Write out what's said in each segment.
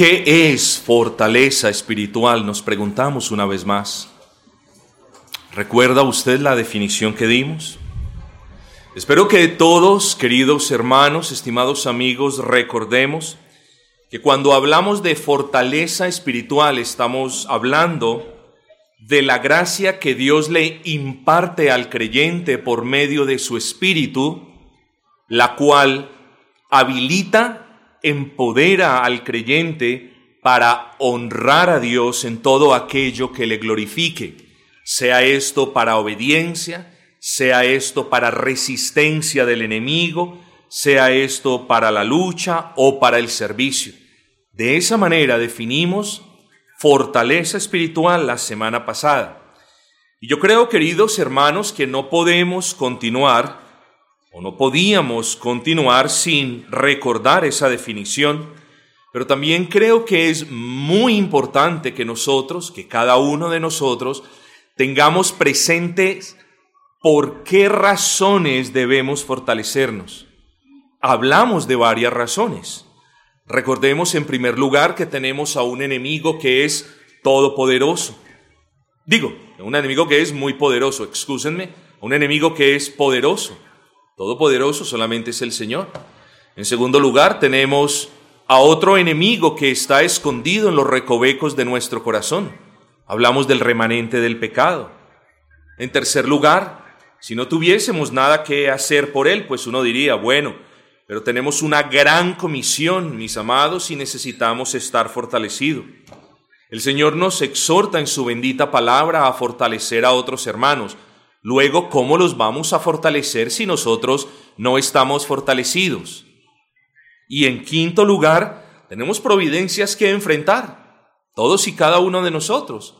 ¿Qué es fortaleza espiritual? Nos preguntamos una vez más. ¿Recuerda usted la definición que dimos? Espero que todos, queridos hermanos, estimados amigos, recordemos que cuando hablamos de fortaleza espiritual estamos hablando de la gracia que Dios le imparte al creyente por medio de su espíritu, la cual habilita, empodera al creyente para honrar a Dios en todo aquello que le glorifique, sea esto para obediencia, sea esto para resistencia del enemigo, sea esto para la lucha o para el servicio. De esa manera definimos fortaleza espiritual la semana pasada. Y yo creo, queridos hermanos, que no podemos continuar o no podíamos continuar sin recordar esa definición, pero también creo que es muy importante que nosotros, que cada uno de nosotros, tengamos presentes por qué razones debemos fortalecernos. Hablamos de varias razones. Recordemos en primer lugar que tenemos a un enemigo que es todopoderoso. Digo, un enemigo que es muy poderoso, excúsenme, un enemigo que es poderoso. Todopoderoso solamente es el Señor. En segundo lugar, tenemos a otro enemigo que está escondido en los recovecos de nuestro corazón. Hablamos del remanente del pecado. En tercer lugar, si no tuviésemos nada que hacer por él, pues uno diría, bueno, pero tenemos una gran comisión, mis amados, y necesitamos estar fortalecidos. El Señor nos exhorta en su bendita palabra a fortalecer a otros hermanos. Luego, ¿cómo los vamos a fortalecer si nosotros no estamos fortalecidos? Y en quinto lugar, tenemos providencias que enfrentar, todos y cada uno de nosotros.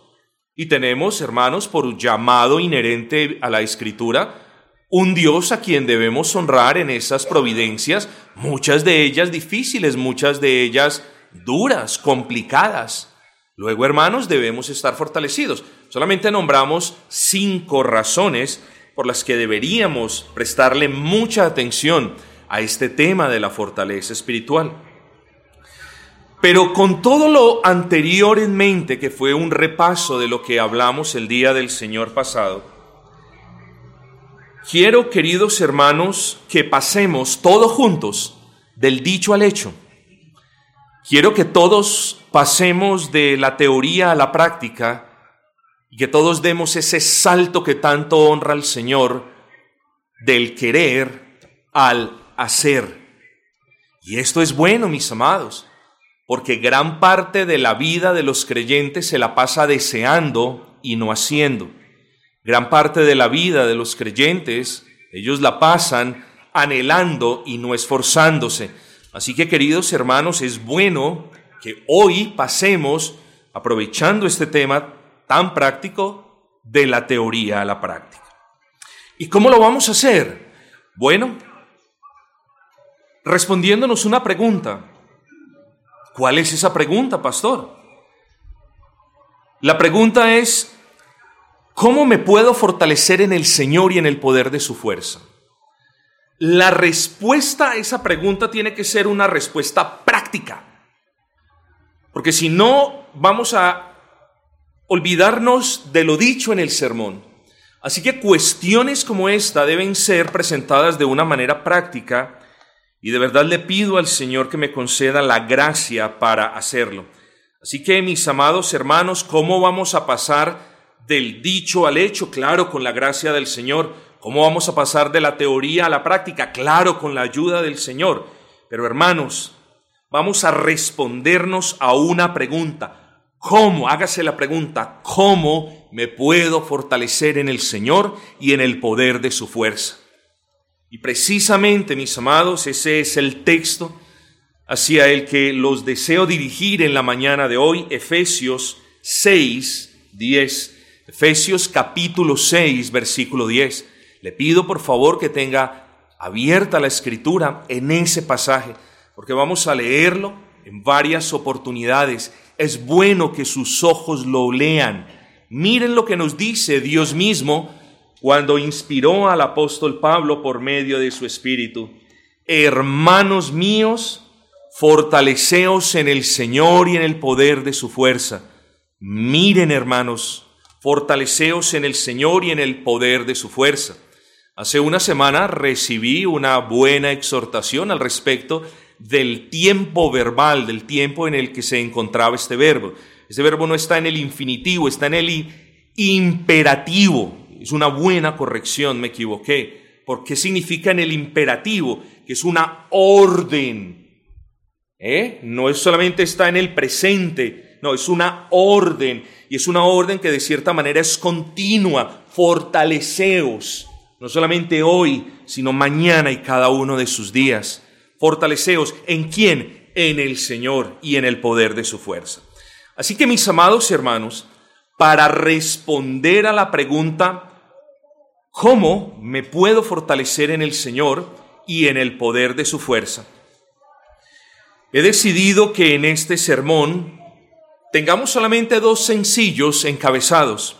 Y tenemos, hermanos, por llamado inherente a la Escritura, un Dios a quien debemos honrar en esas providencias, muchas de ellas difíciles, muchas de ellas duras, complicadas. Luego, hermanos, debemos estar fortalecidos. Solamente nombramos cinco razones por las que deberíamos prestarle mucha atención a este tema de la fortaleza espiritual. Pero con todo lo anterior en mente, que fue un repaso de lo que hablamos el día del Señor pasado, Quiero, queridos hermanos, que pasemos todos juntos del dicho al hecho. Quiero que todos pasemos de la teoría a la práctica y que todos demos ese salto que tanto honra al Señor del querer al hacer. Y esto es bueno, mis amados, porque gran parte de la vida de los creyentes se la pasa deseando y no haciendo. Gran parte de la vida de los creyentes, ellos la pasan anhelando y no esforzándose. Así que queridos hermanos, es bueno que hoy pasemos, aprovechando este tema tan práctico, de la teoría a la práctica. ¿Y cómo lo vamos a hacer? Bueno, respondiéndonos una pregunta. ¿Cuál es esa pregunta, pastor? La pregunta es, ¿Cómo me puedo fortalecer en el Señor y en el poder de su fuerza? La respuesta a esa pregunta tiene que ser una respuesta práctica. Porque si no, vamos a olvidarnos de lo dicho en el sermón. Así que cuestiones como esta deben ser presentadas de una manera práctica y de verdad le pido al Señor que me conceda la gracia para hacerlo. Así que mis amados hermanos, ¿cómo vamos a pasar del dicho al hecho, claro, con la gracia del Señor. ¿Cómo vamos a pasar de la teoría a la práctica? Claro, con la ayuda del Señor. Pero hermanos, vamos a respondernos a una pregunta. ¿Cómo? Hágase la pregunta, ¿cómo me puedo fortalecer en el Señor y en el poder de su fuerza? Y precisamente, mis amados, ese es el texto hacia el que los deseo dirigir en la mañana de hoy, Efesios 6, 10 Efesios capítulo 6, versículo 10. Le pido por favor que tenga abierta la escritura en ese pasaje, porque vamos a leerlo en varias oportunidades. Es bueno que sus ojos lo lean. Miren lo que nos dice Dios mismo cuando inspiró al apóstol Pablo por medio de su espíritu. Hermanos míos, fortaleceos en el Señor y en el poder de su fuerza. Miren, hermanos, fortaleceos en el Señor y en el poder de su fuerza. Hace una semana recibí una buena exhortación al respecto del tiempo verbal, del tiempo en el que se encontraba este verbo. Este verbo no está en el infinitivo, está en el imperativo. Es una buena corrección, me equivoqué. ¿Por qué significa en el imperativo? Que es una orden. ¿Eh? No es solamente está en el presente, no, es una orden. Y es una orden que de cierta manera es continua. Fortaleceos no solamente hoy, sino mañana y cada uno de sus días. Fortaleceos en quién? En el Señor y en el poder de su fuerza. Así que mis amados hermanos, para responder a la pregunta, ¿cómo me puedo fortalecer en el Señor y en el poder de su fuerza? He decidido que en este sermón tengamos solamente dos sencillos encabezados.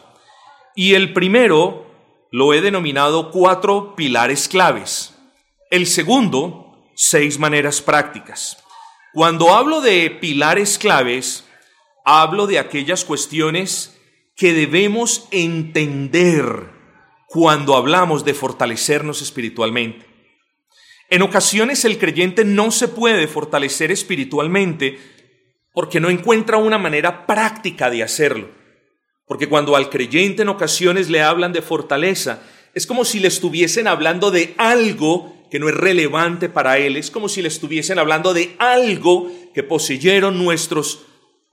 Y el primero lo he denominado cuatro pilares claves. El segundo, seis maneras prácticas. Cuando hablo de pilares claves, hablo de aquellas cuestiones que debemos entender cuando hablamos de fortalecernos espiritualmente. En ocasiones el creyente no se puede fortalecer espiritualmente porque no encuentra una manera práctica de hacerlo. Porque cuando al creyente en ocasiones le hablan de fortaleza, es como si le estuviesen hablando de algo que no es relevante para él, es como si le estuviesen hablando de algo que poseyeron nuestros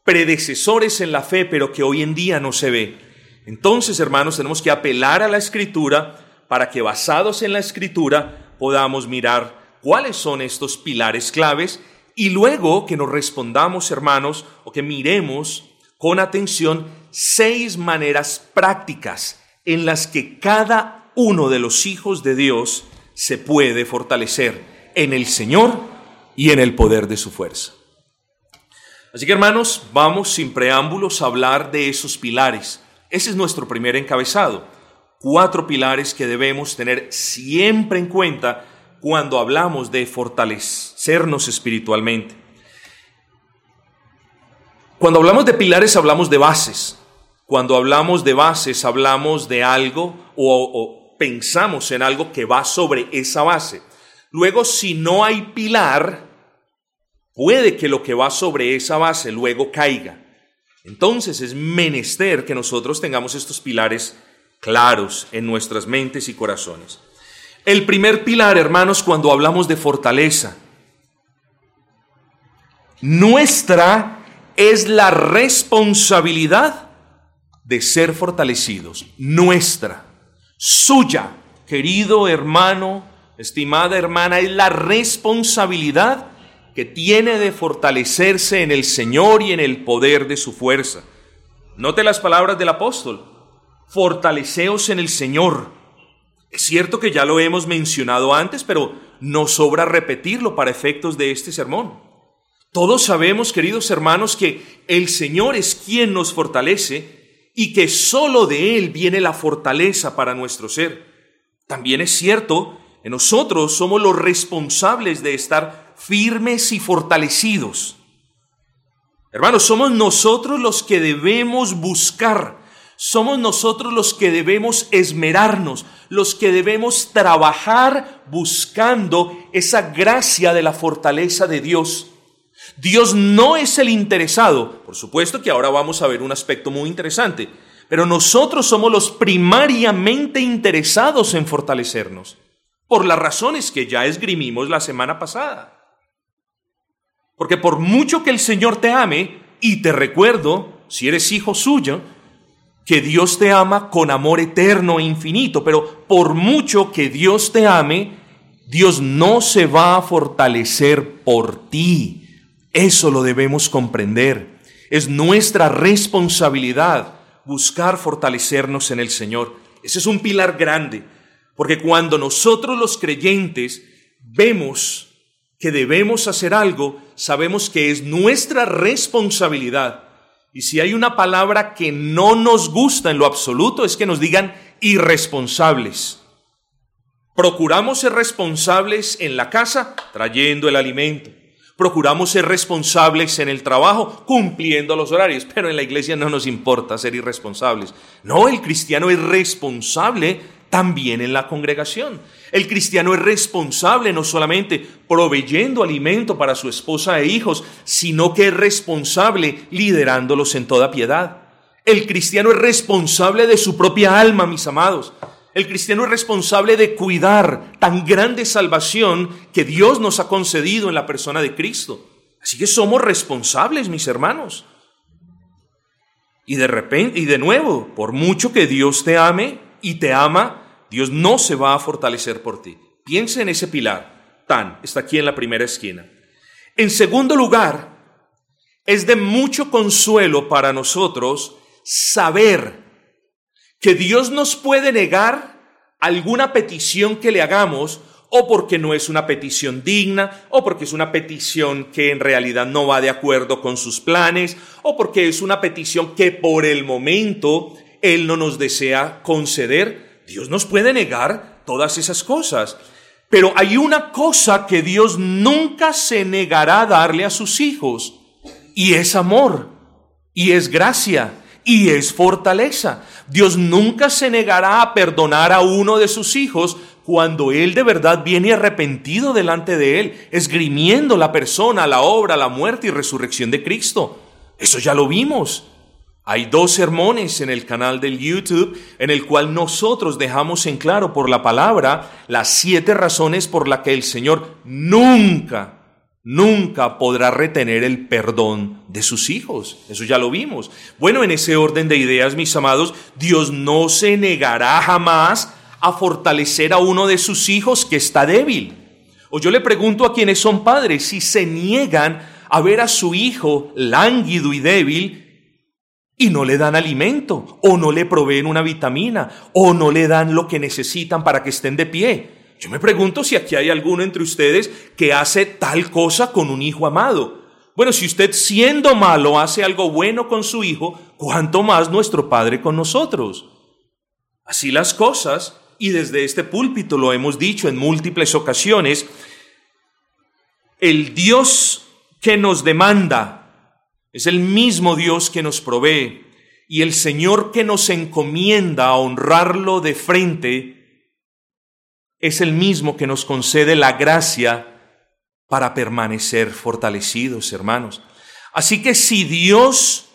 predecesores en la fe, pero que hoy en día no se ve. Entonces, hermanos, tenemos que apelar a la escritura para que basados en la escritura podamos mirar cuáles son estos pilares claves y luego que nos respondamos, hermanos, o que miremos con atención seis maneras prácticas en las que cada uno de los hijos de Dios se puede fortalecer en el Señor y en el poder de su fuerza. Así que hermanos, vamos sin preámbulos a hablar de esos pilares. Ese es nuestro primer encabezado. Cuatro pilares que debemos tener siempre en cuenta cuando hablamos de fortalecernos espiritualmente. Cuando hablamos de pilares hablamos de bases. Cuando hablamos de bases hablamos de algo o, pensamos en algo que va sobre esa base. Luego, si no hay pilar, puede que lo que va sobre esa base luego caiga. Entonces es menester que nosotros tengamos estos pilares claros en nuestras mentes y corazones. El primer pilar, hermanos, cuando hablamos de fortaleza, nuestra es la responsabilidad de ser fortalecidos, nuestra, suya, querido hermano, estimada hermana, es la responsabilidad que tiene de fortalecerse en el Señor y en el poder de su fuerza. Note las palabras del apóstol, fortaleceos en el Señor. Es cierto que ya lo hemos mencionado antes, pero no sobra repetirlo para efectos de este sermón. Todos sabemos, queridos hermanos, que el Señor es quien nos fortalece y que solo de Él viene la fortaleza para nuestro ser. También es cierto que nosotros somos los responsables de estar firmes y fortalecidos. Hermanos, somos nosotros los que debemos buscar, somos nosotros los que debemos esmerarnos, los que debemos trabajar buscando esa gracia de la fortaleza de Dios. Dios no es el interesado. Por supuesto que ahora vamos a ver un aspecto muy interesante, pero nosotros somos los primariamente interesados en fortalecernos, por las razones que ya esgrimimos la semana pasada. Porque por mucho que el Señor te ame, y te recuerdo, si eres hijo suyo, que Dios te ama con amor eterno e infinito, pero por mucho que Dios te ame, Dios no se va a fortalecer por ti. Eso lo debemos comprender. Es nuestra responsabilidad buscar fortalecernos en el Señor. Ese es un pilar grande, porque cuando nosotros los creyentes vemos que debemos hacer algo, sabemos que es nuestra responsabilidad. Y si hay una palabra que no nos gusta en lo absoluto, es que nos digan irresponsables. Procuramos ser responsables en la casa trayendo el alimento Procuramos ser responsables en el trabajo, cumpliendo los horarios, pero en la iglesia no nos importa ser irresponsables. No, el cristiano es responsable también en la congregación. El cristiano es responsable no solamente proveyendo alimento para su esposa e hijos, sino que es responsable liderándolos en toda piedad. El cristiano es responsable de su propia alma, mis amados. El cristiano es responsable de cuidar tan grande salvación que Dios nos ha concedido en la persona de Cristo. Así que somos responsables, mis hermanos. Y de repente, y de nuevo, por mucho que Dios te ame y te ama, Dios no se va a fortalecer por ti. Piensa en ese pilar. Tan, está aquí en la primera esquina. En segundo lugar, es de mucho consuelo para nosotros saber que Dios nos puede negar alguna petición que le hagamos o porque no es una petición digna, o porque es una petición que en realidad no va de acuerdo con sus planes, o porque es una petición que por el momento Él no nos desea conceder. Dios nos puede negar todas esas cosas. Pero hay una cosa que Dios nunca se negará a darle a sus hijos, y es amor, y es gracia, y es fortaleza. Dios nunca se negará a perdonar a uno de sus hijos cuando Él de verdad viene arrepentido delante de Él, esgrimiendo la persona, la obra, la muerte y resurrección de Cristo. Eso ya lo vimos. Hay dos sermones en el canal del YouTube en el cual nosotros dejamos en claro por la palabra las siete razones por las que el Señor nunca nunca podrá retener el perdón de sus hijos. Eso ya lo vimos. Bueno, en ese orden de ideas, mis amados, Dios no se negará jamás a fortalecer a uno de sus hijos que está débil. O yo le pregunto a quienes son padres si se niegan a ver a su hijo lánguido y débil y no le dan alimento, o no le proveen una vitamina, o no le dan lo que necesitan para que estén de pie. Yo me pregunto si aquí hay alguno entre ustedes que hace tal cosa con un hijo amado. Bueno, si usted siendo malo hace algo bueno con su hijo, ¿cuánto más nuestro Padre con nosotros? Así las cosas, y desde este púlpito lo hemos dicho en múltiples ocasiones, el Dios que nos demanda es el mismo Dios que nos provee, y el Señor que nos encomienda a honrarlo de frente es el mismo que nos concede la gracia para permanecer fortalecidos, hermanos. Así que si Dios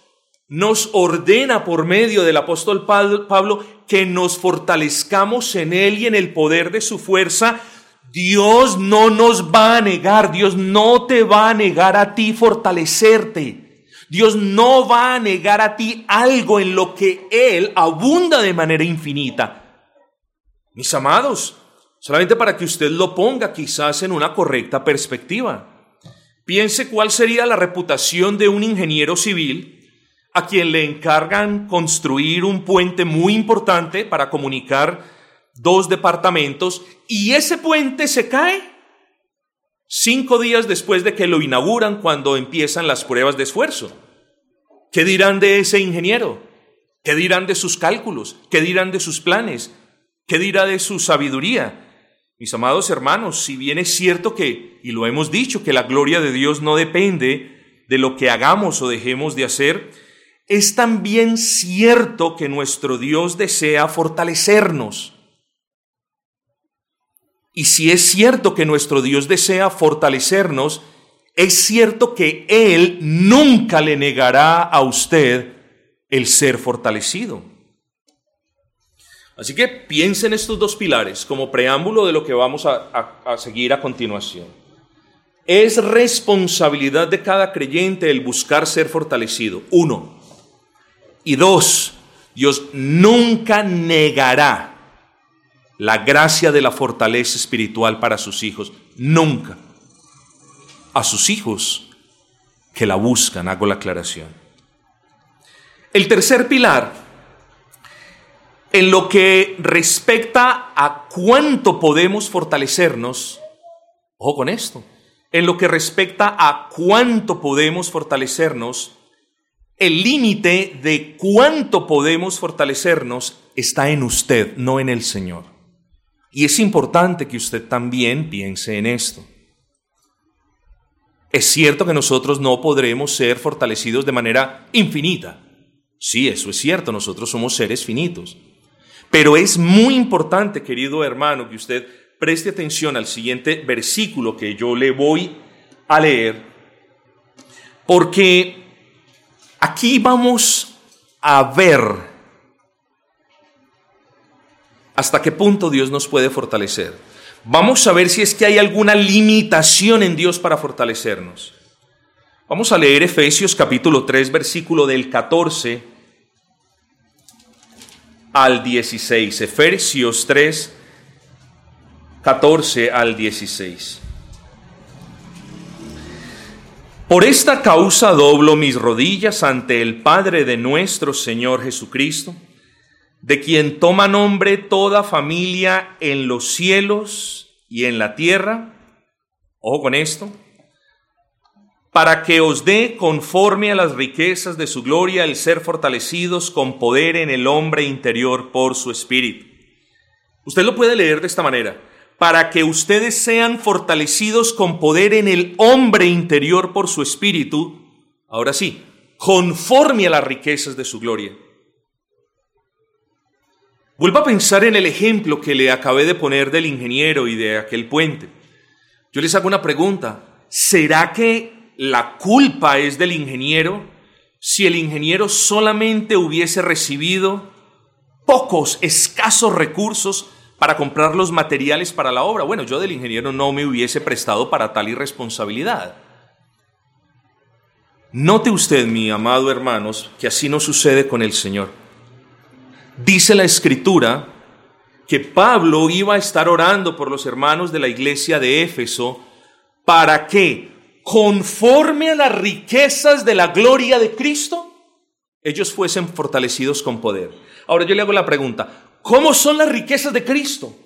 nos ordena por medio del apóstol Pablo que nos fortalezcamos en Él y en el poder de su fuerza, Dios no nos va a negar, Dios no te va a negar a ti fortalecerte. Dios no va a negar a ti algo en lo que Él abunda de manera infinita. Mis amados, Solamente para que usted lo ponga quizás en una correcta perspectiva. Piense cuál sería la reputación de un ingeniero civil a quien le encargan construir un puente muy importante para comunicar dos departamentos y ese puente se cae cinco días después de que lo inauguran cuando empiezan las pruebas de esfuerzo. ¿Qué dirán de ese ingeniero? ¿Qué dirán de sus cálculos? ¿Qué dirán de sus planes? ¿Qué dirá de su sabiduría? Mis amados hermanos, si bien es cierto que, y lo hemos dicho, que la gloria de Dios no depende de lo que hagamos o dejemos de hacer, es también cierto que nuestro Dios desea fortalecernos. Y si es cierto que nuestro Dios desea fortalecernos, es cierto que Él nunca le negará a usted el ser fortalecido. Así que piensen estos dos pilares como preámbulo de lo que vamos a, seguir a continuación. Es responsabilidad de cada creyente el buscar ser fortalecido. Uno. Y dos, Dios nunca negará la gracia de la fortaleza espiritual para sus hijos. Nunca. A sus hijos que la buscan, hago la aclaración. El tercer pilar en lo que respecta a cuánto podemos fortalecernos, ojo con esto, en lo que respecta a cuánto podemos fortalecernos, el límite de cuánto podemos fortalecernos está en usted, no en el Señor. Y es importante que usted también piense en esto. Es cierto que nosotros no podremos ser fortalecidos de manera infinita. Sí, eso es cierto, nosotros somos seres finitos. Pero es muy importante, querido hermano, que usted preste atención al siguiente versículo que yo le voy a leer, porque aquí vamos a ver hasta qué punto Dios nos puede fortalecer. Vamos a ver si es que hay alguna limitación en Dios para fortalecernos. Vamos a leer Efesios capítulo 3, versículo del 14 al 16. Efesios 3, 14 al 16. Por esta causa doblo mis rodillas ante el Padre de nuestro Señor Jesucristo de quien toma nombre toda familia en los cielos y en la tierra, ojo con esto, para que os dé conforme a las riquezas de su gloria el ser fortalecidos con poder en el hombre interior por su espíritu. Usted lo puede leer de esta manera, para que ustedes sean fortalecidos con poder en el hombre interior por su espíritu, ahora sí, conforme a las riquezas de su gloria. Vuelva a pensar en el ejemplo que le acabé de poner del ingeniero y de aquel puente. Yo les hago una pregunta. ¿Será que la culpa es del ingeniero si el ingeniero solamente hubiese recibido pocos, escasos recursos para comprar los materiales para la obra? Bueno, yo del ingeniero no me hubiese prestado para tal irresponsabilidad. Note usted, mi amado hermanos, que así no sucede con el Señor. Dice la escritura que Pablo iba a estar orando por los hermanos de la iglesia de Éfeso para que, conforme a las riquezas de la gloria de Cristo, ellos fuesen fortalecidos con poder. Ahora yo le hago la pregunta, ¿cómo son las riquezas de Cristo?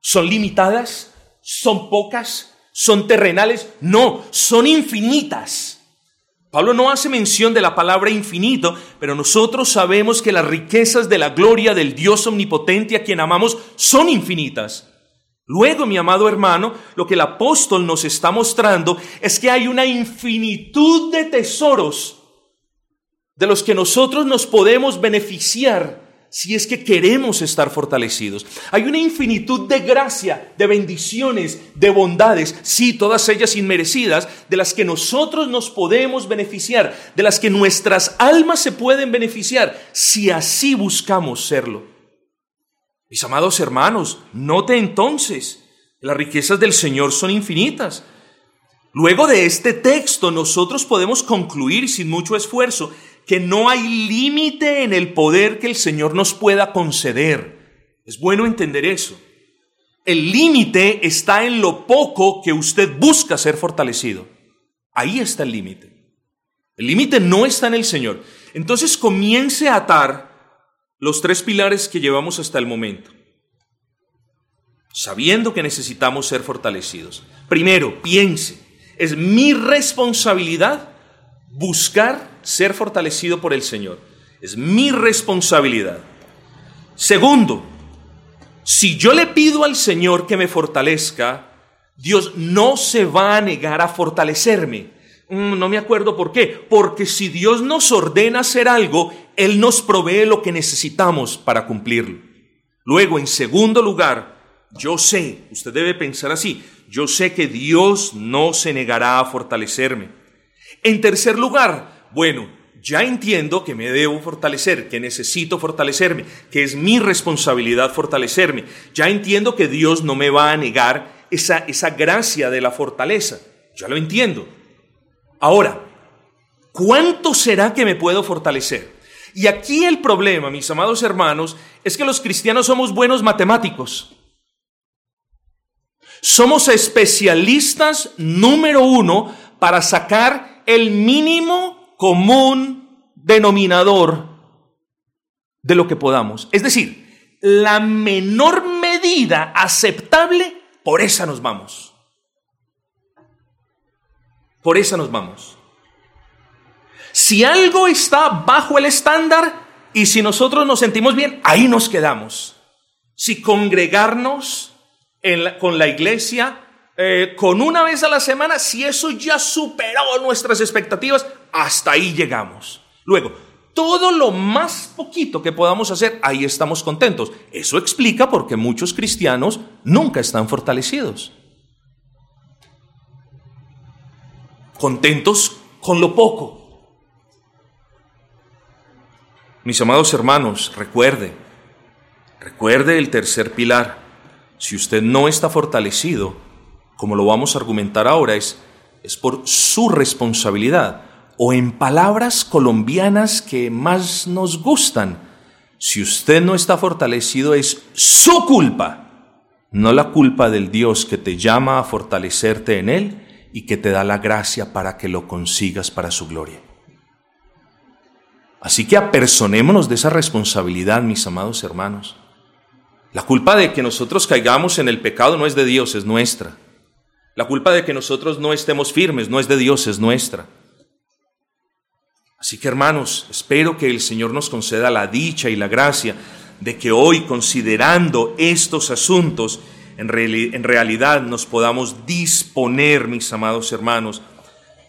¿Son limitadas? ¿Son pocas? ¿Son terrenales? No, son infinitas. Pablo no hace mención de la palabra infinito, pero nosotros sabemos que las riquezas de la gloria del Dios omnipotente a quien amamos son infinitas. Luego, mi amado hermano, lo que el apóstol nos está mostrando es que hay una infinitud de tesoros de los que nosotros nos podemos beneficiar si es que queremos estar fortalecidos. Hay una infinitud de gracia, de bendiciones, de bondades, sí, todas ellas inmerecidas, de las que nosotros nos podemos beneficiar, de las que nuestras almas se pueden beneficiar, si así buscamos serlo. Mis amados hermanos, note entonces, las riquezas del Señor son infinitas. Luego de este texto nosotros podemos concluir sin mucho esfuerzo que no hay límite en el poder que el Señor nos pueda conceder. Es bueno entender eso. El límite está en lo poco que usted busca ser fortalecido. Ahí está el límite. El límite no está en el Señor. Entonces comience a atar los tres pilares que llevamos hasta el momento, sabiendo que necesitamos ser fortalecidos. Primero, piense, es mi responsabilidad buscar ser fortalecido por el Señor. Es mi responsabilidad. Segundo, si yo le pido al Señor que me fortalezca, Dios no se va a negar a fortalecerme. Mm, no me acuerdo por qué. Porque si Dios nos ordena hacer algo, Él nos provee lo que necesitamos para cumplirlo. Luego, en segundo lugar, yo sé, usted debe pensar así, yo sé que Dios no se negará a fortalecerme. En tercer lugar, bueno, ya entiendo que me debo fortalecer, que necesito fortalecerme, que es mi responsabilidad fortalecerme. Ya entiendo que Dios no me va a negar esa, esa gracia de la fortaleza. Ya lo entiendo. Ahora, ¿cuánto será que me puedo fortalecer? Y aquí el problema, mis amados hermanos, es que los cristianos somos buenos matemáticos. Somos especialistas número uno para sacar el mínimo común denominador de lo que podamos. Es decir, la menor medida aceptable, por esa nos vamos. Por esa nos vamos. Si algo está bajo el estándar y si nosotros nos sentimos bien, ahí nos quedamos. Si congregarnos con la iglesia eh, con una vez a la semana, si eso ya superó nuestras expectativas, hasta ahí llegamos. Luego, todo lo más poquito que podamos hacer, ahí estamos contentos. Eso explica por qué muchos cristianos nunca están fortalecidos. Contentos con lo poco. Mis amados hermanos, recuerde, recuerde el tercer pilar. Si usted no está fortalecido, como lo vamos a argumentar ahora, es, es por su responsabilidad o en palabras colombianas que más nos gustan, si usted no está fortalecido es su culpa, no la culpa del Dios que te llama a fortalecerte en Él y que te da la gracia para que lo consigas para su gloria. Así que apersonémonos de esa responsabilidad, mis amados hermanos. La culpa de que nosotros caigamos en el pecado no es de Dios, es nuestra. La culpa de que nosotros no estemos firmes no es de Dios, es nuestra. Así que hermanos, espero que el Señor nos conceda la dicha y la gracia de que hoy, considerando estos asuntos, en, realidad nos podamos disponer, mis amados hermanos,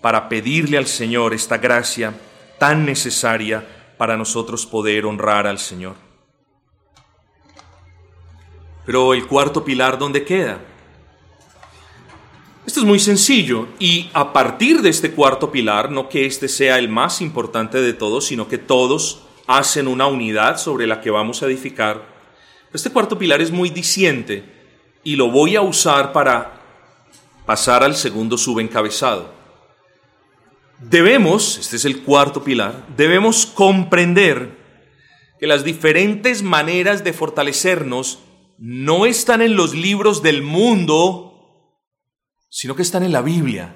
para pedirle al Señor esta gracia tan necesaria para nosotros poder honrar al Señor. Pero el cuarto pilar, ¿dónde queda? Esto es muy sencillo y a partir de este cuarto pilar, no que este sea el más importante de todos, sino que todos hacen una unidad sobre la que vamos a edificar. Este cuarto pilar es muy diciente y lo voy a usar para pasar al segundo subencabezado. Debemos, este es el cuarto pilar, debemos comprender que las diferentes maneras de fortalecernos no están en los libros del mundo sino que están en la Biblia.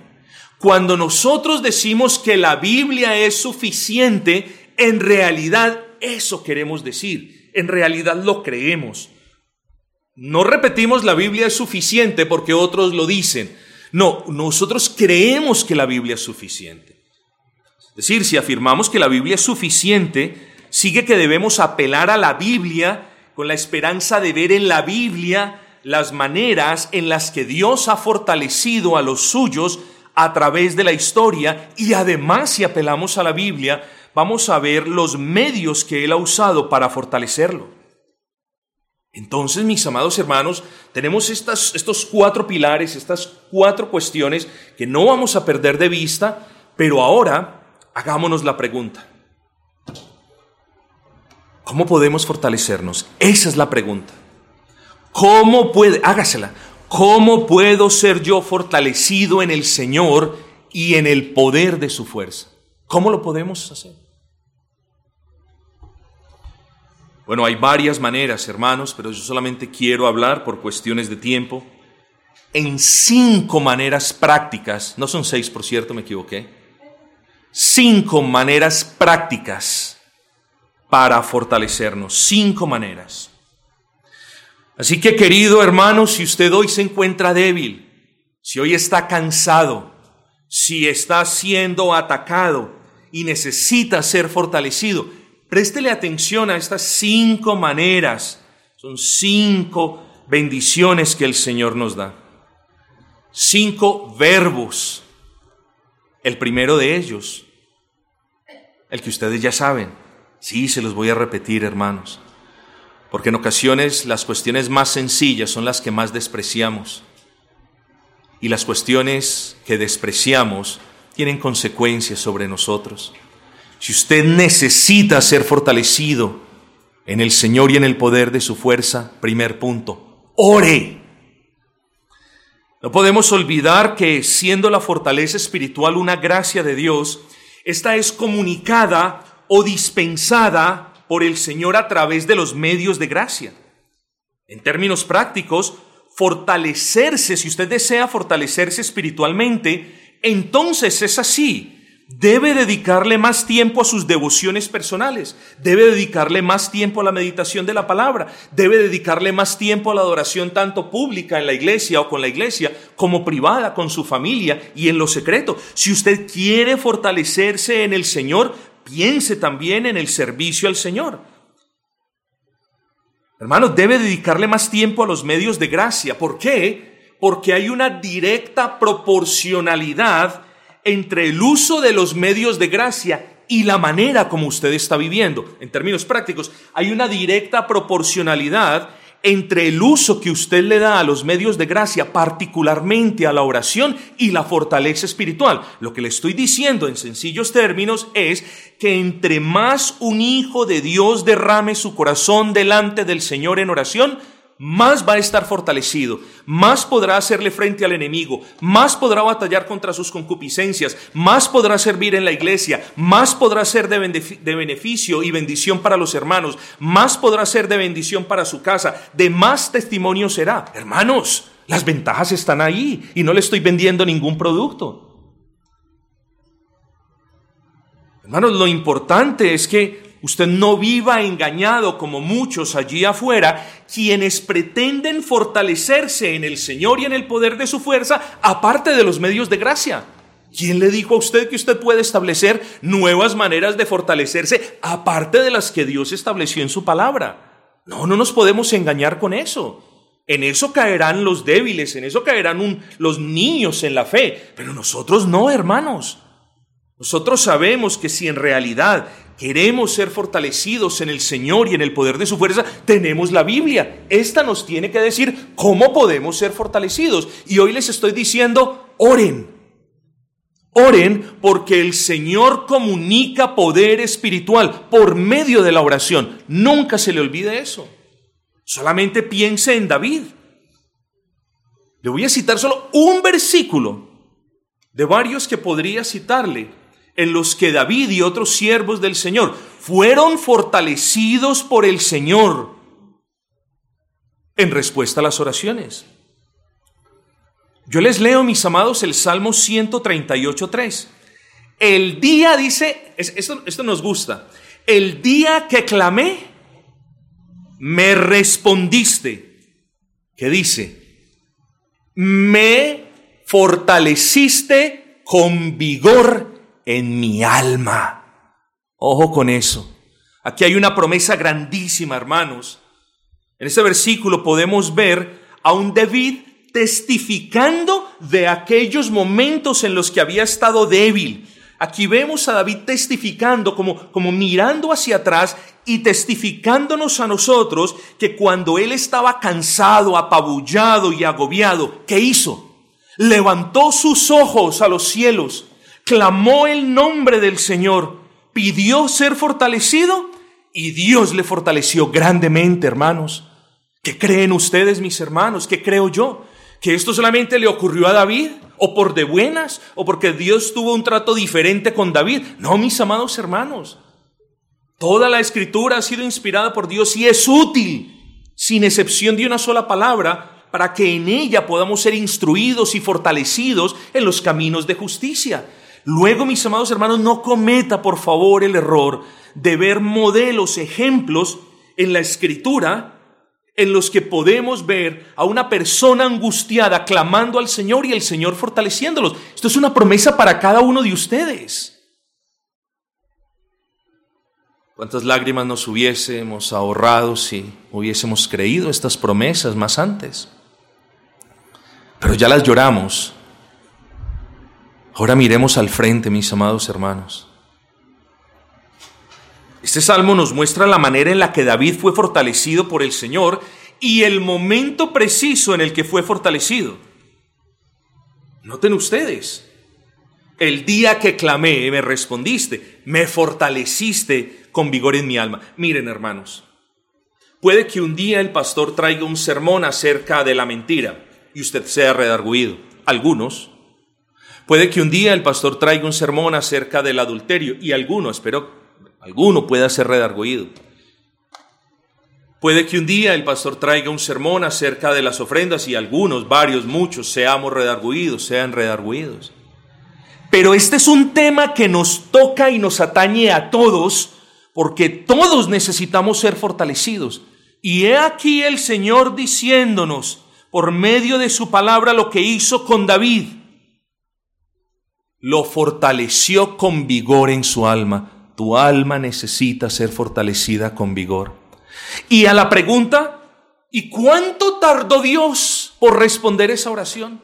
Cuando nosotros decimos que la Biblia es suficiente, en realidad eso queremos decir, en realidad lo creemos. No repetimos la Biblia es suficiente porque otros lo dicen. No, nosotros creemos que la Biblia es suficiente. Es decir, si afirmamos que la Biblia es suficiente, sigue que debemos apelar a la Biblia con la esperanza de ver en la Biblia las maneras en las que Dios ha fortalecido a los suyos a través de la historia y además si apelamos a la Biblia, vamos a ver los medios que Él ha usado para fortalecerlo. Entonces, mis amados hermanos, tenemos estas, estos cuatro pilares, estas cuatro cuestiones que no vamos a perder de vista, pero ahora hagámonos la pregunta. ¿Cómo podemos fortalecernos? Esa es la pregunta. ¿Cómo puede, hágasela, cómo puedo ser yo fortalecido en el Señor y en el poder de su fuerza? ¿Cómo lo podemos hacer? Bueno, hay varias maneras, hermanos, pero yo solamente quiero hablar por cuestiones de tiempo en cinco maneras prácticas, no son seis, por cierto, me equivoqué, cinco maneras prácticas para fortalecernos, cinco maneras. Así que querido hermano, si usted hoy se encuentra débil, si hoy está cansado, si está siendo atacado y necesita ser fortalecido, préstele atención a estas cinco maneras. Son cinco bendiciones que el Señor nos da. Cinco verbos. El primero de ellos, el que ustedes ya saben. Sí, se los voy a repetir, hermanos porque en ocasiones las cuestiones más sencillas son las que más despreciamos y las cuestiones que despreciamos tienen consecuencias sobre nosotros. Si usted necesita ser fortalecido en el Señor y en el poder de su fuerza, primer punto, ore. No podemos olvidar que siendo la fortaleza espiritual una gracia de Dios, esta es comunicada o dispensada por el Señor a través de los medios de gracia. En términos prácticos, fortalecerse, si usted desea fortalecerse espiritualmente, entonces es así. Debe dedicarle más tiempo a sus devociones personales, debe dedicarle más tiempo a la meditación de la palabra, debe dedicarle más tiempo a la adoración tanto pública en la iglesia o con la iglesia como privada con su familia y en lo secreto. Si usted quiere fortalecerse en el Señor, piense también en el servicio al Señor. Hermano, debe dedicarle más tiempo a los medios de gracia. ¿Por qué? Porque hay una directa proporcionalidad entre el uso de los medios de gracia y la manera como usted está viviendo. En términos prácticos, hay una directa proporcionalidad entre el uso que usted le da a los medios de gracia, particularmente a la oración y la fortaleza espiritual. Lo que le estoy diciendo en sencillos términos es que entre más un hijo de Dios derrame su corazón delante del Señor en oración, más va a estar fortalecido, más podrá hacerle frente al enemigo, más podrá batallar contra sus concupiscencias, más podrá servir en la iglesia, más podrá ser de, beneficio y bendición para los hermanos, más podrá ser de bendición para su casa, de más testimonio será. Hermanos, las ventajas están ahí y no le estoy vendiendo ningún producto. Hermanos, lo importante es que Usted no viva engañado como muchos allí afuera, quienes pretenden fortalecerse en el Señor y en el poder de su fuerza, aparte de los medios de gracia. ¿Quién le dijo a usted que usted puede establecer nuevas maneras de fortalecerse aparte de las que Dios estableció en su palabra? No, no nos podemos engañar con eso. En eso caerán los débiles, en eso caerán los niños en la fe, pero nosotros no, hermanos. Nosotros sabemos que si en realidad queremos ser fortalecidos en el Señor y en el poder de su fuerza, tenemos la Biblia. Esta nos tiene que decir cómo podemos ser fortalecidos. Y hoy les estoy diciendo, oren. Oren porque el Señor comunica poder espiritual por medio de la oración. Nunca se le olvide eso. Solamente piense en David. Le voy a citar solo un versículo de varios que podría citarle en los que David y otros siervos del Señor fueron fortalecidos por el Señor en respuesta a las oraciones. Yo les leo, mis amados, el Salmo 138.3. El día, dice, esto, esto nos gusta, el día que clamé, me respondiste. ¿Qué dice? Me fortaleciste con vigor en mi alma. Ojo con eso. Aquí hay una promesa grandísima, hermanos. En este versículo podemos ver a un David testificando de aquellos momentos en los que había estado débil. Aquí vemos a David testificando, como, como mirando hacia atrás y testificándonos a nosotros que cuando él estaba cansado, apabullado y agobiado, ¿qué hizo? Levantó sus ojos a los cielos clamó el nombre del Señor, pidió ser fortalecido y Dios le fortaleció grandemente, hermanos. ¿Qué creen ustedes, mis hermanos? ¿Qué creo yo? ¿Que esto solamente le ocurrió a David? ¿O por de buenas? ¿O porque Dios tuvo un trato diferente con David? No, mis amados hermanos. Toda la escritura ha sido inspirada por Dios y es útil, sin excepción de una sola palabra, para que en ella podamos ser instruidos y fortalecidos en los caminos de justicia. Luego, mis amados hermanos, no cometa por favor el error de ver modelos, ejemplos en la escritura en los que podemos ver a una persona angustiada clamando al Señor y el Señor fortaleciéndolos. Esto es una promesa para cada uno de ustedes. ¿Cuántas lágrimas nos hubiésemos ahorrado si hubiésemos creído estas promesas más antes? Pero ya las lloramos Ahora miremos al frente, mis amados hermanos. Este salmo nos muestra la manera en la que David fue fortalecido por el Señor y el momento preciso en el que fue fortalecido. Noten ustedes, el día que clamé me respondiste, me fortaleciste con vigor en mi alma. Miren hermanos, puede que un día el pastor traiga un sermón acerca de la mentira y usted sea redarguido. Algunos, Puede que un día el pastor traiga un sermón acerca del adulterio y alguno, espero, alguno pueda ser redarguido. Puede que un día el pastor traiga un sermón acerca de las ofrendas y algunos, varios, muchos, seamos redarguidos, sean redarguidos. Pero este es un tema que nos toca y nos atañe a todos, porque todos necesitamos ser fortalecidos. Y he aquí el Señor diciéndonos por medio de su palabra lo que hizo con David lo fortaleció con vigor en su alma. Tu alma necesita ser fortalecida con vigor. Y a la pregunta, ¿y cuánto tardó Dios por responder esa oración?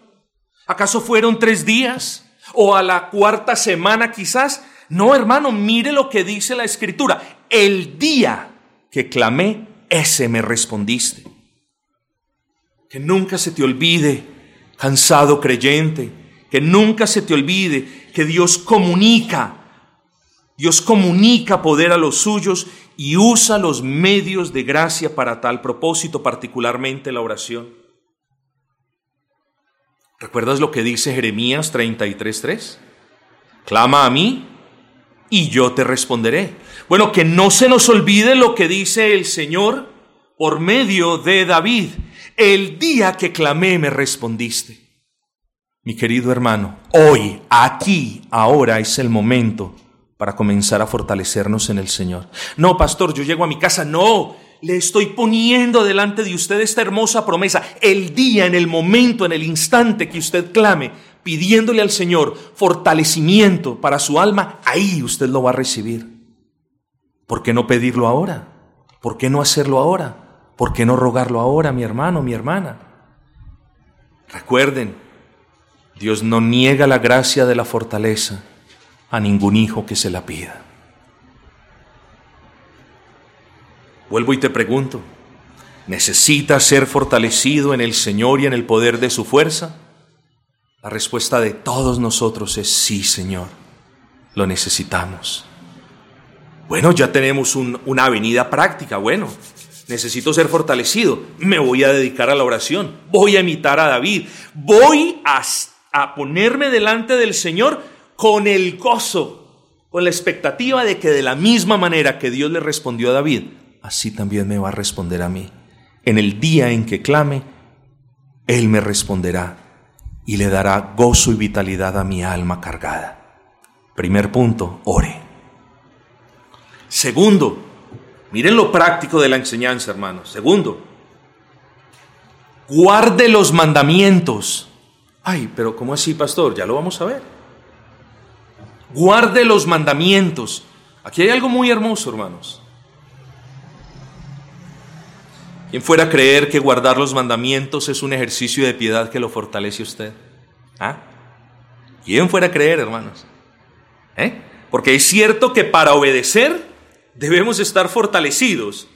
¿Acaso fueron tres días? ¿O a la cuarta semana quizás? No, hermano, mire lo que dice la escritura. El día que clamé, ese me respondiste. Que nunca se te olvide, cansado creyente, que nunca se te olvide que Dios comunica. Dios comunica poder a los suyos y usa los medios de gracia para tal propósito, particularmente la oración. ¿Recuerdas lo que dice Jeremías 33:3? Clama a mí y yo te responderé. Bueno, que no se nos olvide lo que dice el Señor por medio de David. El día que clamé me respondiste. Mi querido hermano, hoy, aquí, ahora es el momento para comenzar a fortalecernos en el Señor. No, pastor, yo llego a mi casa, no, le estoy poniendo delante de usted esta hermosa promesa. El día, en el momento, en el instante que usted clame, pidiéndole al Señor fortalecimiento para su alma, ahí usted lo va a recibir. ¿Por qué no pedirlo ahora? ¿Por qué no hacerlo ahora? ¿Por qué no rogarlo ahora, mi hermano, mi hermana? Recuerden, Dios no niega la gracia de la fortaleza a ningún hijo que se la pida. Vuelvo y te pregunto, ¿necesitas ser fortalecido en el Señor y en el poder de su fuerza? La respuesta de todos nosotros es sí, Señor, lo necesitamos. Bueno, ya tenemos una avenida práctica, bueno, necesito ser fortalecido, me voy a dedicar a la oración, voy a imitar a David, voy a, a ponerme delante del Señor con el gozo, con la expectativa de que de la misma manera que Dios le respondió a David, así también me va a responder a mí. En el día en que clame, Él me responderá y le dará gozo y vitalidad a mi alma cargada. Primer punto, ore. Segundo, miren lo práctico de la enseñanza, hermanos. Segundo, guarde los mandamientos. Ay, pero ¿cómo así, pastor? Ya lo vamos a ver. Guarde los mandamientos. Aquí hay algo muy hermoso, hermanos. ¿Quién fuera a creer que guardar los mandamientos es un ejercicio de piedad que lo fortalece usted? ¿Ah? ¿Quién fuera a creer, hermanos? ¿Eh? Porque es cierto que para obedecer debemos estar fortalecidos,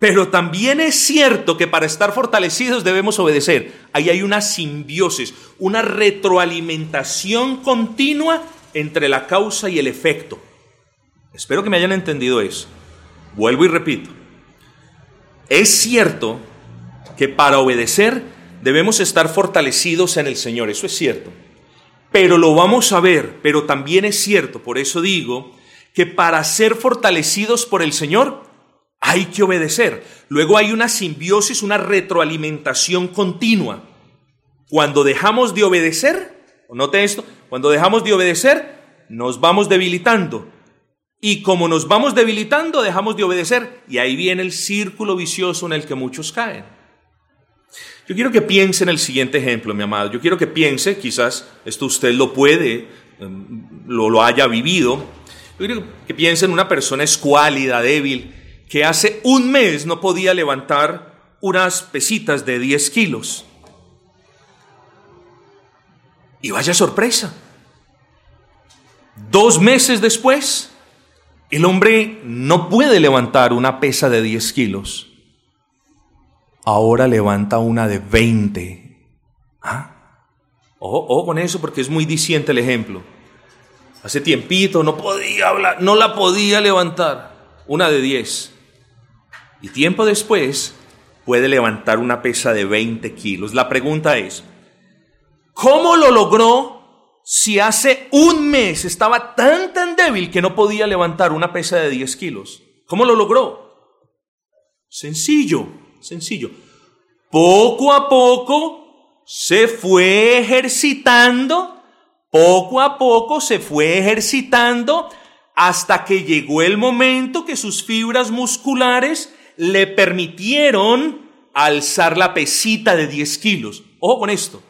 pero también es cierto que para estar fortalecidos debemos obedecer. Ahí hay una simbiosis, una retroalimentación continua entre la causa y el efecto. Espero que me hayan entendido eso. Vuelvo y repito. Es cierto que para obedecer debemos estar fortalecidos en el Señor, eso es cierto. Pero lo vamos a ver, pero también es cierto, por eso digo, que para ser fortalecidos por el Señor hay que obedecer. Luego hay una simbiosis, una retroalimentación continua. Cuando dejamos de obedecer, note esto, cuando dejamos de obedecer, nos vamos debilitando. Y como nos vamos debilitando, dejamos de obedecer y ahí viene el círculo vicioso en el que muchos caen. Yo quiero que piense en el siguiente ejemplo, mi amado. Yo quiero que piense, quizás esto usted lo puede, em, lo, haya vivido. Yo quiero que piense en una persona escuálida, débil, que hace un mes no podía levantar unas pesitas de 10 kilos. Y vaya sorpresa. Dos meses después, el hombre no puede levantar una pesa de 10 kilos. Ahora levanta una de 20. ¿Ah? Ojo, con eso porque es muy diciente el ejemplo. Hace tiempito no podía hablar, no la podía levantar. Una de 10. Y tiempo después puede levantar una pesa de 20 kilos. La pregunta es, ¿cómo lo logró si hace un mes estaba tan tan débil que no podía levantar una pesa de 10 kilos? ¿Cómo lo logró? Sencillo, sencillo. Poco a poco se fue ejercitando, poco a poco se fue ejercitando hasta que llegó el momento que sus fibras musculares le permitieron alzar la pesita de 10 kilos. Ojo con esto.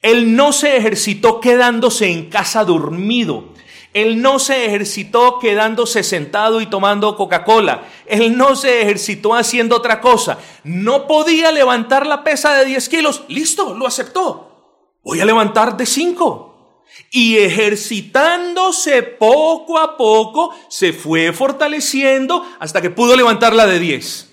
Él no se ejercitó quedándose en casa dormido. Él no se ejercitó quedándose sentado y tomando Coca-Cola. Él no se ejercitó haciendo otra cosa. No podía levantar la pesa de 10 kilos. Listo, lo aceptó. Voy a levantar de 5. Y ejercitándose poco a poco, se fue fortaleciendo hasta que pudo levantar la de 10.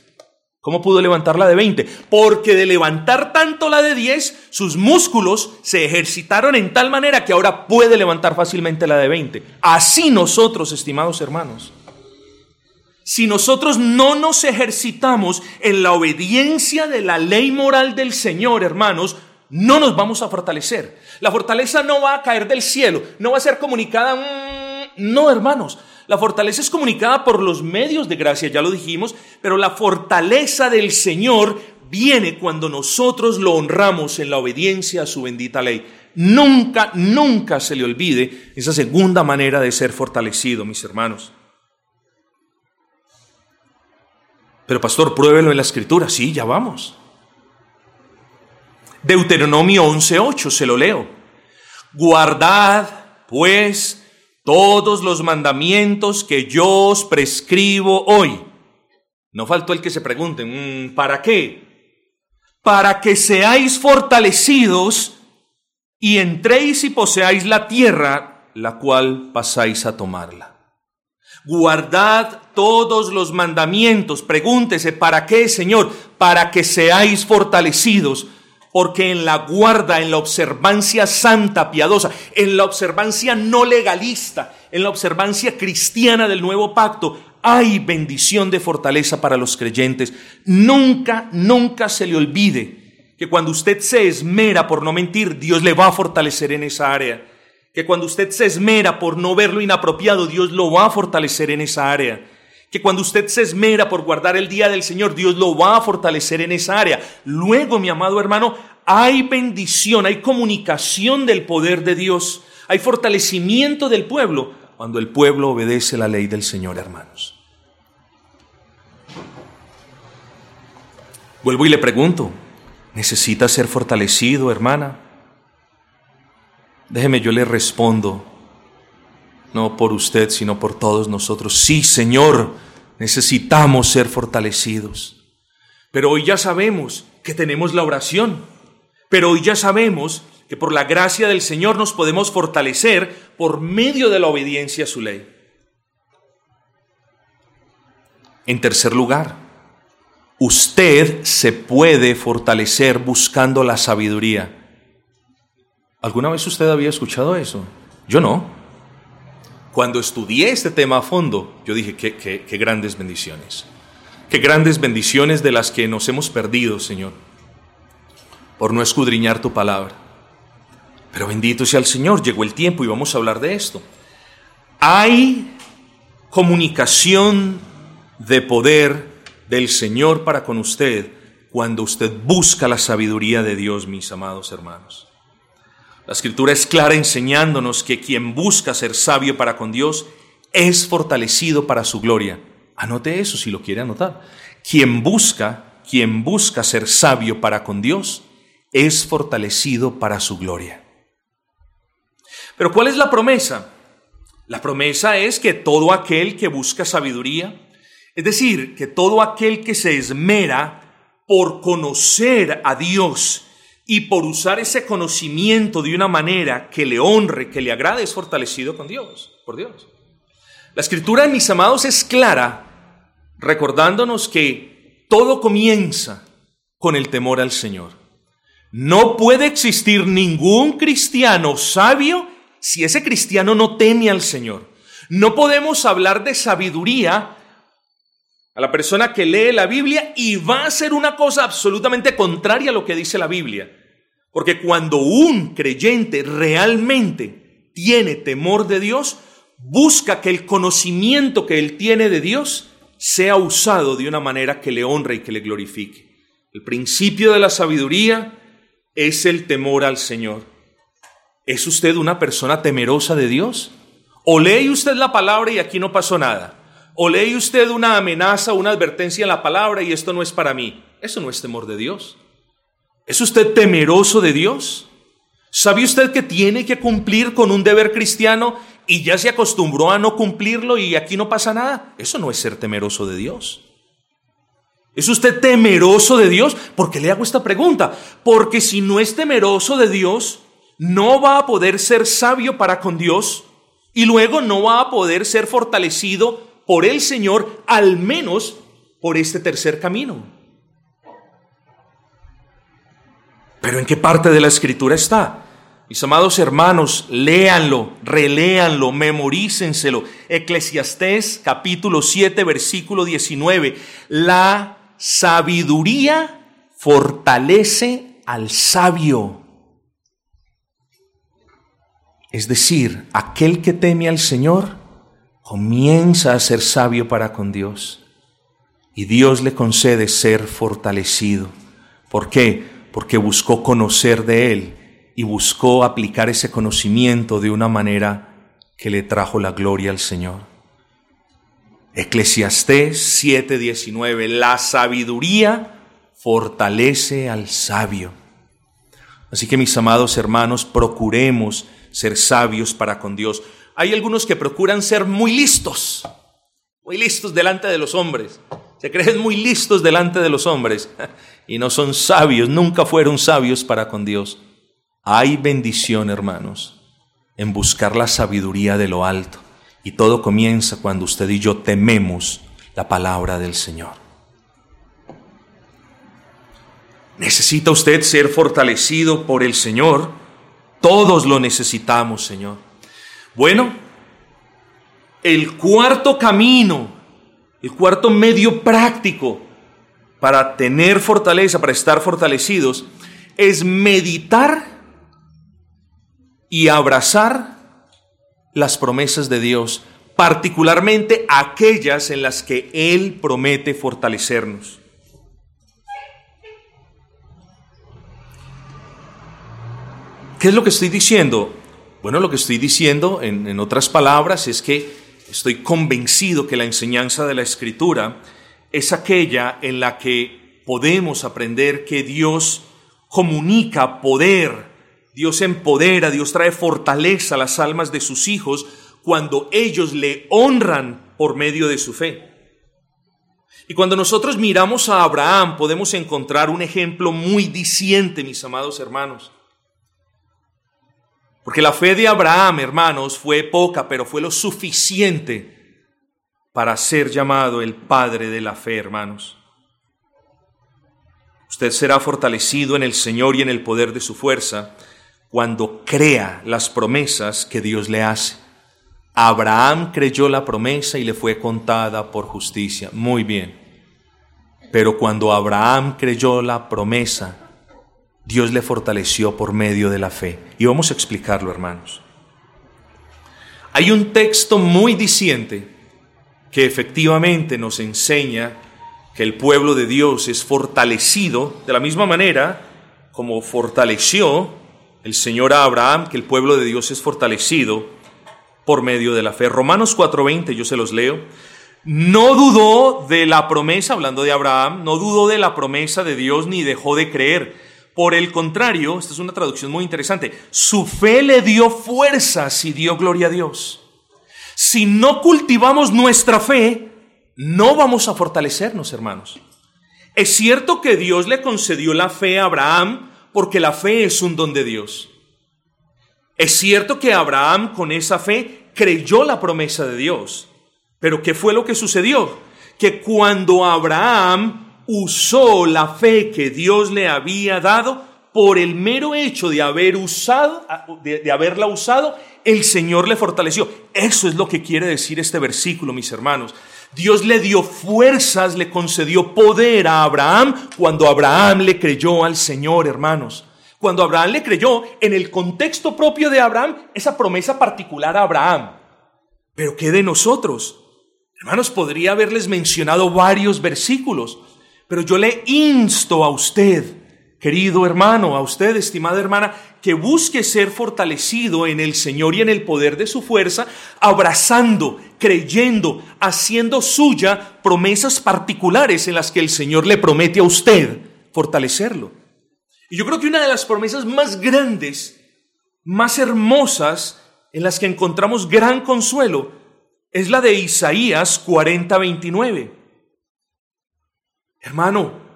¿Cómo pudo levantar la de 20? Porque de levantar tanto la de 10, sus músculos se ejercitaron en tal manera que ahora puede levantar fácilmente la de 20. Así nosotros, estimados hermanos. Si nosotros no nos ejercitamos en la obediencia de la ley moral del Señor, hermanos, no nos vamos a fortalecer. La fortaleza no va a caer del cielo, no va a ser comunicada. No, hermanos. La fortaleza es comunicada por los medios de gracia, ya lo dijimos, pero la fortaleza del Señor viene cuando nosotros lo honramos en la obediencia a su bendita ley. Nunca, nunca se le olvide esa segunda manera de ser fortalecido, mis hermanos. Pero pastor, pruébelo en la escritura. Sí, ya vamos. Deuteronomio 11.8, se lo leo. Guardad, pues, todos los mandamientos que yo os prescribo hoy. No faltó el que se pregunte, mm, ¿para qué? Para que seáis fortalecidos y entréis y poseáis la tierra, la cual pasáis a tomarla. Guardad todos los mandamientos. Pregúntese, ¿para qué, Señor? Para que seáis fortalecidos porque en la guarda, en la observancia santa, piadosa, en la observancia no legalista, en la observancia cristiana del nuevo pacto, hay bendición de fortaleza para los creyentes. Nunca, nunca se le olvide que cuando usted se esmera por no mentir, Dios le va a fortalecer en esa área. Que cuando usted se esmera por no ver lo inapropiado, Dios lo va a fortalecer en esa área que cuando usted se esmera por guardar el día del Señor, Dios lo va a fortalecer en esa área. Luego, mi amado hermano, hay bendición, hay comunicación del poder de Dios, hay fortalecimiento del pueblo cuando el pueblo obedece la ley del Señor, hermanos. Vuelvo y le pregunto, ¿necesita ser fortalecido, hermana? Déjeme, yo le respondo, no por usted, sino por todos nosotros. Sí, Señor, necesitamos ser fortalecidos. Pero hoy ya sabemos que tenemos la oración. Pero hoy ya sabemos que por la gracia del Señor nos podemos fortalecer por medio de la obediencia a su ley. En tercer lugar, usted se puede fortalecer buscando la sabiduría. ¿Alguna vez usted había escuchado eso? Yo no. Cuando estudié este tema a fondo, yo dije, qué, qué, grandes bendiciones. Qué grandes bendiciones de las que nos hemos perdido, Señor, por no escudriñar tu palabra. Pero bendito sea el Señor, llegó el tiempo y vamos a hablar de esto. Hay comunicación de poder del Señor para con usted cuando usted busca la sabiduría de Dios, mis amados hermanos. La escritura es clara enseñándonos que quien busca ser sabio para con Dios es fortalecido para su gloria. Anote eso si lo quiere anotar. Quien busca, quien busca ser sabio para con Dios es fortalecido para su gloria. Pero ¿cuál es la promesa? La promesa es que todo aquel que busca sabiduría, es decir, que todo aquel que se esmera por conocer a Dios y por usar ese conocimiento de una manera que le honre, que le agrade, es fortalecido con Dios, por Dios. La escritura, mis amados, es clara, recordándonos que todo comienza con el temor al Señor. No puede existir ningún cristiano sabio si ese cristiano no teme al Señor. No podemos hablar de sabiduría a la persona que lee la Biblia y va a hacer una cosa absolutamente contraria a lo que dice la Biblia. Porque cuando un creyente realmente tiene temor de Dios, busca que el conocimiento que él tiene de Dios sea usado de una manera que le honre y que le glorifique. El principio de la sabiduría es el temor al Señor. ¿Es usted una persona temerosa de Dios? ¿O lee usted la palabra y aquí no pasó nada? ¿O lee usted una amenaza, una advertencia en la palabra y esto no es para mí? Eso no es temor de Dios. ¿Es usted temeroso de Dios? ¿Sabe usted que tiene que cumplir con un deber cristiano y ya se acostumbró a no cumplirlo y aquí no pasa nada. Eso no es ser temeroso de Dios. ¿Es usted temeroso de Dios? ¿Por qué le hago esta pregunta? Porque si no es temeroso de Dios, no va a poder ser sabio para con Dios y luego no va a poder ser fortalecido por el Señor, al menos por este tercer camino. Pero ¿en qué parte de la escritura está? Mis amados hermanos, léanlo, reléanlo, memorícenselo. Eclesiastés capítulo 7, versículo 19. La sabiduría fortalece al sabio. Es decir, aquel que teme al Señor comienza a ser sabio para con Dios. Y Dios le concede ser fortalecido. ¿Por qué? Porque buscó conocer de Él y buscó aplicar ese conocimiento de una manera que le trajo la gloria al Señor. Eclesiastés 7:19, la sabiduría fortalece al sabio. Así que mis amados hermanos, procuremos ser sabios para con Dios. Hay algunos que procuran ser muy listos, muy listos delante de los hombres. Se creen muy listos delante de los hombres y no son sabios, nunca fueron sabios para con Dios. Hay bendición, hermanos, en buscar la sabiduría de lo alto. Y todo comienza cuando usted y yo tememos la palabra del Señor. ¿Necesita usted ser fortalecido por el Señor? Todos lo necesitamos, Señor. Bueno, el cuarto camino, el cuarto medio práctico para tener fortaleza, para estar fortalecidos, es meditar y abrazar las promesas de Dios, particularmente aquellas en las que Él promete fortalecernos. ¿Qué es lo que estoy diciendo? Bueno, lo que estoy diciendo, en, en, otras palabras, es que estoy convencido que la enseñanza de la Escritura es aquella en la que podemos aprender que Dios comunica poder, Dios empodera, Dios trae fortaleza a las almas de sus hijos cuando ellos le honran por medio de su fe. Y cuando nosotros miramos a Abraham podemos encontrar un ejemplo muy diciente, mis amados hermanos. Porque la fe de Abraham, hermanos, fue poca, pero fue lo suficiente para ser llamado el padre de la fe, hermanos. Usted será fortalecido en el Señor y en el poder de su fuerza cuando crea las promesas que Dios le hace. Abraham creyó la promesa y le fue contada por justicia. Muy bien. Pero cuando Abraham creyó la promesa, Dios le fortaleció por medio de la fe. Y vamos a explicarlo, hermanos. Hay un texto muy diciente que efectivamente nos enseña que el pueblo de Dios es fortalecido de la misma manera como fortaleció el Señor a Abraham que el pueblo de Dios es fortalecido por medio de la fe. Romanos 4:20, yo se los leo. No dudó de la promesa, hablando de Abraham, no dudó de la promesa de Dios ni dejó de creer. Por el contrario, esta es una traducción muy interesante, su fe le dio fuerzas y dio gloria a Dios. Si no cultivamos nuestra fe, no vamos a fortalecernos, hermanos. Es cierto que Dios le concedió la fe a Abraham porque la fe es un don de Dios. Es cierto que Abraham con esa fe creyó la promesa de Dios, pero ¿qué fue lo que sucedió? Que cuando Abraham usó la fe que Dios le había dado, por el mero hecho de haber usado, de, haberla usado, el Señor le fortaleció. Eso es lo que quiere decir este versículo, mis hermanos. Dios le dio fuerzas, le concedió poder a Abraham cuando Abraham le creyó al Señor, hermanos. Cuando Abraham le creyó, en el contexto propio de Abraham, esa promesa particular a Abraham. Pero ¿qué de nosotros? Hermanos, podría haberles mencionado varios versículos, pero yo le insto a usted Querido hermano, a usted, estimada hermana, que busque ser fortalecido en el Señor y en el poder de su fuerza, abrazando, creyendo, haciendo suya promesas particulares en las que el Señor le promete a usted fortalecerlo. Y yo creo que una de las promesas más grandes, más hermosas en las que encontramos gran consuelo es la de Isaías 40:29. Hermano,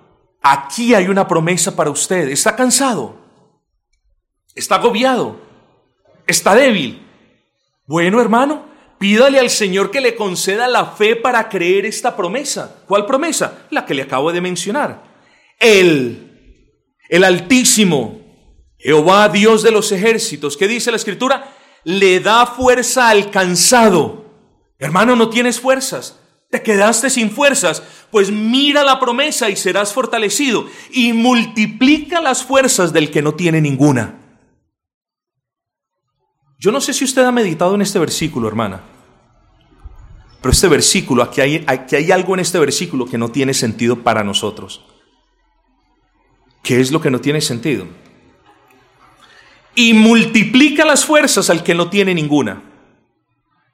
aquí hay una promesa para usted. ¿Está cansado? ¿Está agobiado? ¿Está débil? Bueno, hermano, pídale al Señor que le conceda la fe para creer esta promesa. ¿Cuál promesa? La que le acabo de mencionar. Él, el Altísimo, Jehová, Dios de los ejércitos, ¿qué dice la Escritura? Le da fuerza al cansado. Hermano, no tienes fuerzas. Te quedaste sin fuerzas, pues mira la promesa y serás fortalecido y multiplica las fuerzas del que no tiene ninguna. Yo no sé si usted ha meditado en este versículo, hermana, pero este versículo, aquí hay, aquí hay algo en este versículo que no tiene sentido para nosotros. ¿Qué es lo que no tiene sentido? Y multiplica las fuerzas al que no tiene ninguna.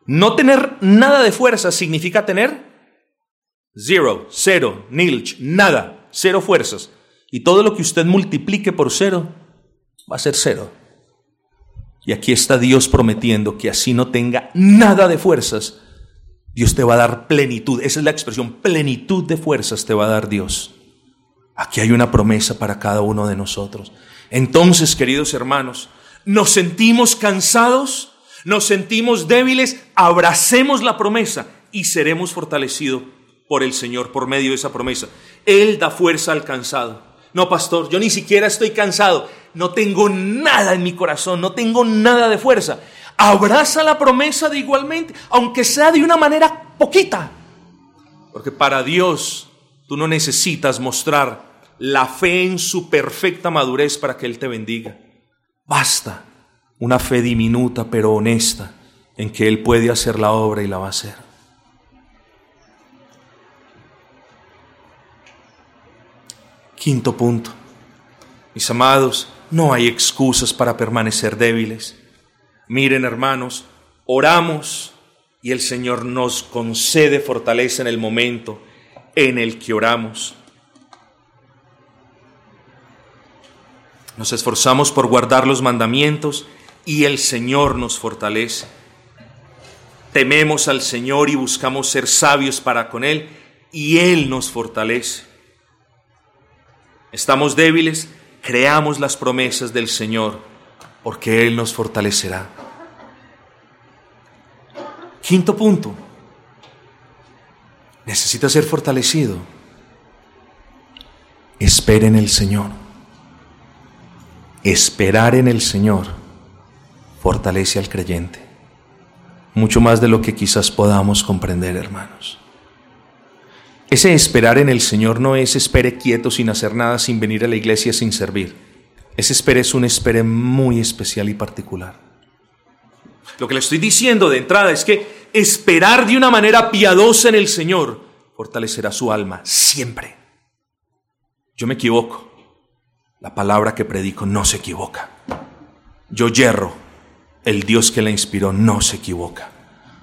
No tener nada de fuerza significa tener Zero, cero, nilch, nada, cero fuerzas. Y todo lo que usted multiplique por cero va a ser cero. Y aquí está Dios prometiendo que así no tenga nada de fuerzas, Dios te va a dar plenitud. Esa es la expresión, plenitud de fuerzas te va a dar Dios. Aquí hay una promesa para cada uno de nosotros. Entonces, queridos hermanos, nos sentimos cansados, nos sentimos débiles, abracemos la promesa y seremos fortalecidos por el Señor, por medio de esa promesa. Él da fuerza al cansado. No, pastor, yo ni siquiera estoy cansado. No tengo nada en mi corazón, no tengo nada de fuerza. Abraza la promesa de igualmente, aunque sea de una manera poquita. Porque para Dios tú no necesitas mostrar la fe en su perfecta madurez para que Él te bendiga. Basta una fe diminuta pero honesta en que Él puede hacer la obra y la va a hacer. Quinto punto. Mis amados, no hay excusas para permanecer débiles. Miren, hermanos, oramos y el Señor nos concede fortaleza en el momento en el que oramos. Nos esforzamos por guardar los mandamientos y el Señor nos fortalece. Tememos al Señor y buscamos ser sabios para con Él y Él nos fortalece. Estamos débiles, creamos las promesas del Señor, porque Él nos fortalecerá. Quinto punto, necesita ser fortalecido. Espera en el Señor. Esperar en el Señor fortalece al creyente, mucho más de lo que quizás podamos comprender, hermanos. Ese esperar en el Señor no es espere quieto sin hacer nada, sin venir a la iglesia, sin servir. Ese espere es un espere muy especial y particular. Lo que le estoy diciendo de entrada es que esperar de una manera piadosa en el Señor fortalecerá su alma siempre. Yo me equivoco. La palabra que predico no se equivoca. Yo yerro. El Dios que la inspiró no se equivoca.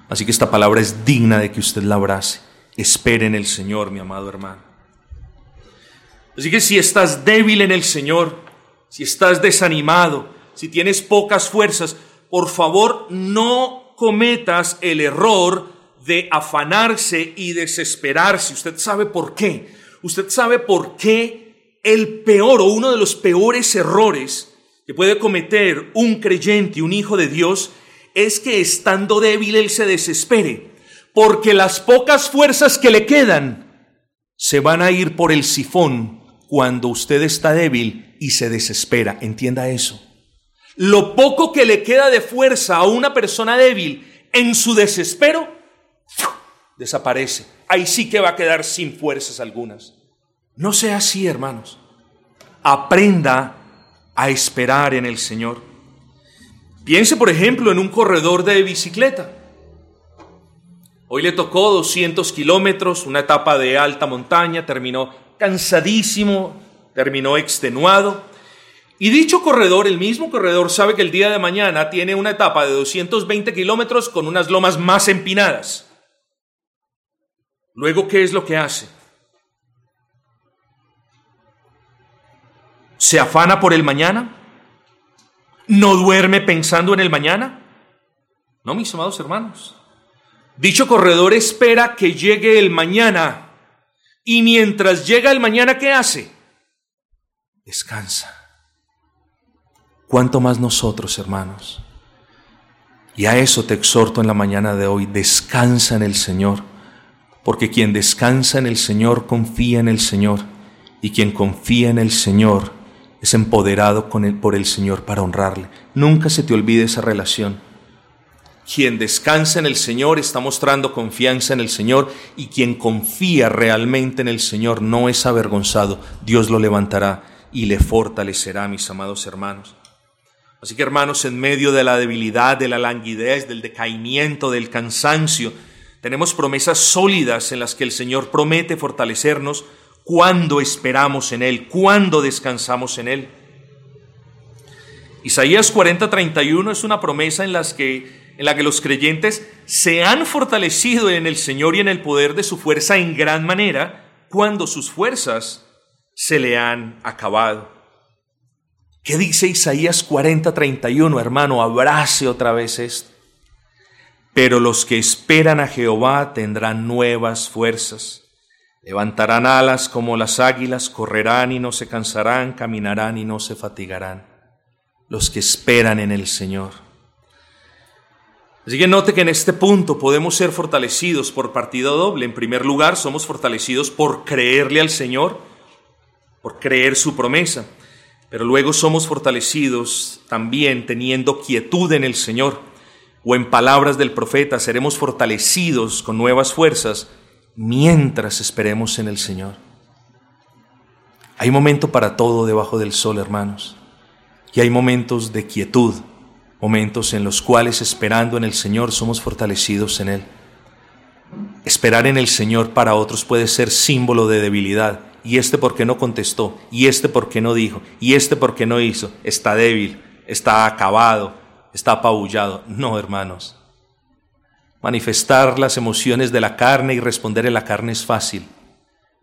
Así que esta palabra es digna de que usted la abrace. Espere en el Señor, mi amado hermano. Así que si estás débil en el Señor, si estás desanimado, si tienes pocas fuerzas, por favor no cometas el error de afanarse y desesperarse. Usted sabe por qué. Usted sabe por qué el peor o uno de los peores errores que puede cometer un creyente, un hijo de Dios, es que estando débil él se desespere porque las pocas fuerzas que le quedan se van a ir por el sifón cuando usted está débil y se desespera. Entienda eso. Lo poco que le queda de fuerza a una persona débil en su desespero, desaparece. Ahí sí que va a quedar sin fuerzas algunas. No sea así, hermanos. Aprenda a esperar en el Señor. Piense, por ejemplo, en un corredor de bicicleta. Hoy le tocó 200 kilómetros, una etapa de alta montaña, terminó cansadísimo, terminó extenuado. Y dicho corredor, el mismo corredor, sabe que el día de mañana tiene una etapa de 220 kilómetros con unas lomas más empinadas. Luego, ¿qué es lo que hace? ¿Se afana por el mañana? ¿No duerme pensando en el mañana? No, mis amados hermanos. Dicho corredor espera que llegue el mañana y mientras llega el mañana, ¿qué hace? Descansa. ¿Cuánto más nosotros, hermanos? Y a eso te exhorto en la mañana de hoy, descansa en el Señor, porque quien descansa en el Señor confía en el Señor, y quien confía en el Señor es empoderado por el Señor para honrarle. Nunca se te olvide esa relación. Quien descansa en el Señor está mostrando confianza en el Señor y quien confía realmente en el Señor no es avergonzado. Dios lo levantará y le fortalecerá, mis amados hermanos. Así que hermanos, en medio de la debilidad, de la languidez, del decaimiento, del cansancio, tenemos promesas sólidas en las que el Señor promete fortalecernos cuando esperamos en Él, cuando descansamos en Él. Isaías 40:31 es una promesa en, las que, en la que los creyentes se han fortalecido en el Señor y en el poder de su fuerza en gran manera cuando sus fuerzas se le han acabado. ¿Qué dice Isaías 40, 31, hermano? Abrace otra vez esto. Pero los que esperan a Jehová tendrán nuevas fuerzas. Levantarán alas como las águilas, correrán y no se cansarán, caminarán y no se fatigarán. Los que esperan en el Señor. Así que note que en este punto podemos ser fortalecidos por partido doble. En primer lugar, somos fortalecidos por creerle al Señor, por creer su promesa. Pero luego somos fortalecidos también teniendo quietud en el Señor. O en palabras del profeta, seremos fortalecidos con nuevas fuerzas mientras esperemos en el Señor. Hay momento para todo debajo del sol, hermanos. Y hay momentos de quietud, momentos en los cuales esperando en el Señor somos fortalecidos en Él. Esperar en el Señor para otros puede ser símbolo de debilidad, y este porque no contestó, y este porque no dijo, y este porque no hizo, está débil, está acabado, está apabullado. No, hermanos. Manifestar las emociones de la carne y responder en la carne es fácil.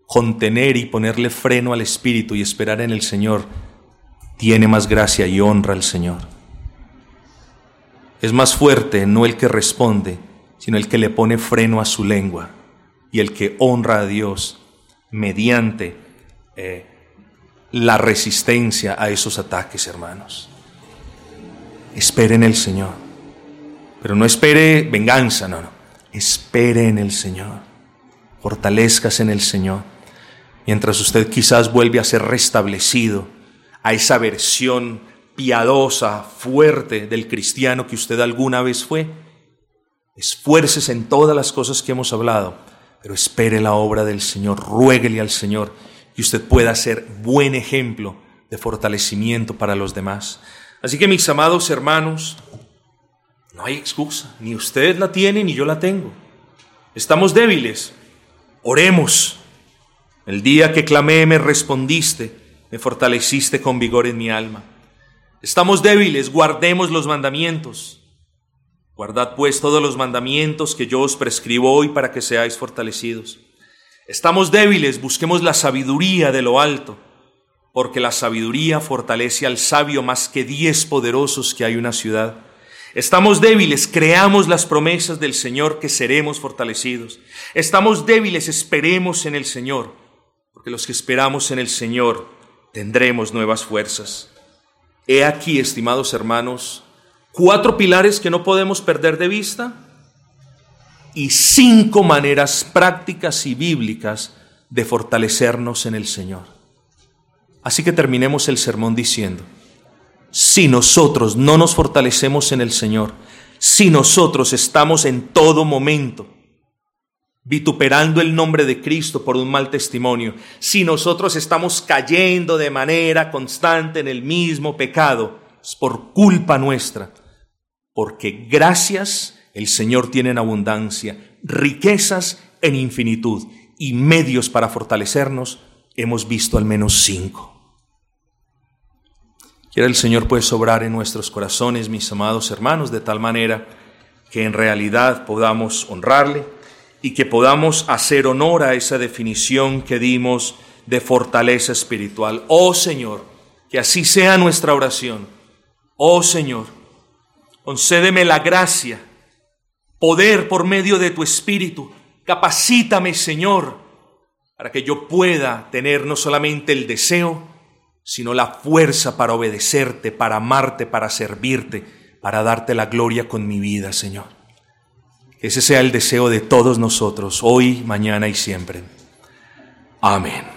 Contener y ponerle freno al espíritu y esperar en el Señor tiene más gracia y honra al Señor. Es más fuerte no el que responde, sino el que le pone freno a su lengua y el que honra a Dios mediante eh, la resistencia a esos ataques, hermanos. Espere en el Señor. Pero no espere venganza, no, no. Espere en el Señor. Fortalezcas en el Señor. Mientras usted quizás vuelve a ser restablecido a esa versión piadosa, fuerte del cristiano que usted alguna vez fue. Esfuércese en todas las cosas que hemos hablado pero espere la obra del Señor, ruéguele al Señor y usted pueda ser buen ejemplo de fortalecimiento para los demás. Así que mis amados hermanos, no hay excusa, ni usted la tiene ni yo la tengo. Estamos débiles, oremos. El día que clamé me respondiste, me fortaleciste con vigor en mi alma. Estamos débiles, guardemos los mandamientos. Guardad pues todos los mandamientos que yo os prescribo hoy para que seáis fortalecidos. Estamos débiles, busquemos la sabiduría de lo alto, porque la sabiduría fortalece al sabio más que diez poderosos que hay una ciudad. Estamos débiles, creamos las promesas del Señor que seremos fortalecidos. Estamos débiles, esperemos en el Señor, porque los que esperamos en el Señor tendremos nuevas fuerzas. He aquí, estimados hermanos, cuatro pilares que no podemos perder de vista y cinco maneras prácticas y bíblicas de fortalecernos en el Señor. Así que terminemos el sermón diciendo, si nosotros no nos fortalecemos en el Señor, si nosotros estamos en todo momento vituperando el nombre de Cristo por un mal testimonio, si nosotros estamos cayendo de manera constante en el mismo pecado, es por culpa nuestra, porque gracias el Señor tiene en abundancia, riquezas en infinitud y medios para fortalecernos, hemos visto al menos cinco. Quiera el Señor pues en nuestros corazones, mis amados hermanos, de tal manera que en realidad podamos honrarle y que podamos hacer honor a esa definición que dimos de fortaleza espiritual. Oh Señor, que así sea nuestra oración. Oh Señor, concédeme la gracia poder por medio de tu Espíritu. Capacítame, Señor, para que yo pueda tener no solamente el deseo, sino la fuerza para obedecerte, para amarte, para servirte, para darte la gloria con mi vida, Señor. Ese sea el deseo de todos nosotros, hoy, mañana y siempre. Amén.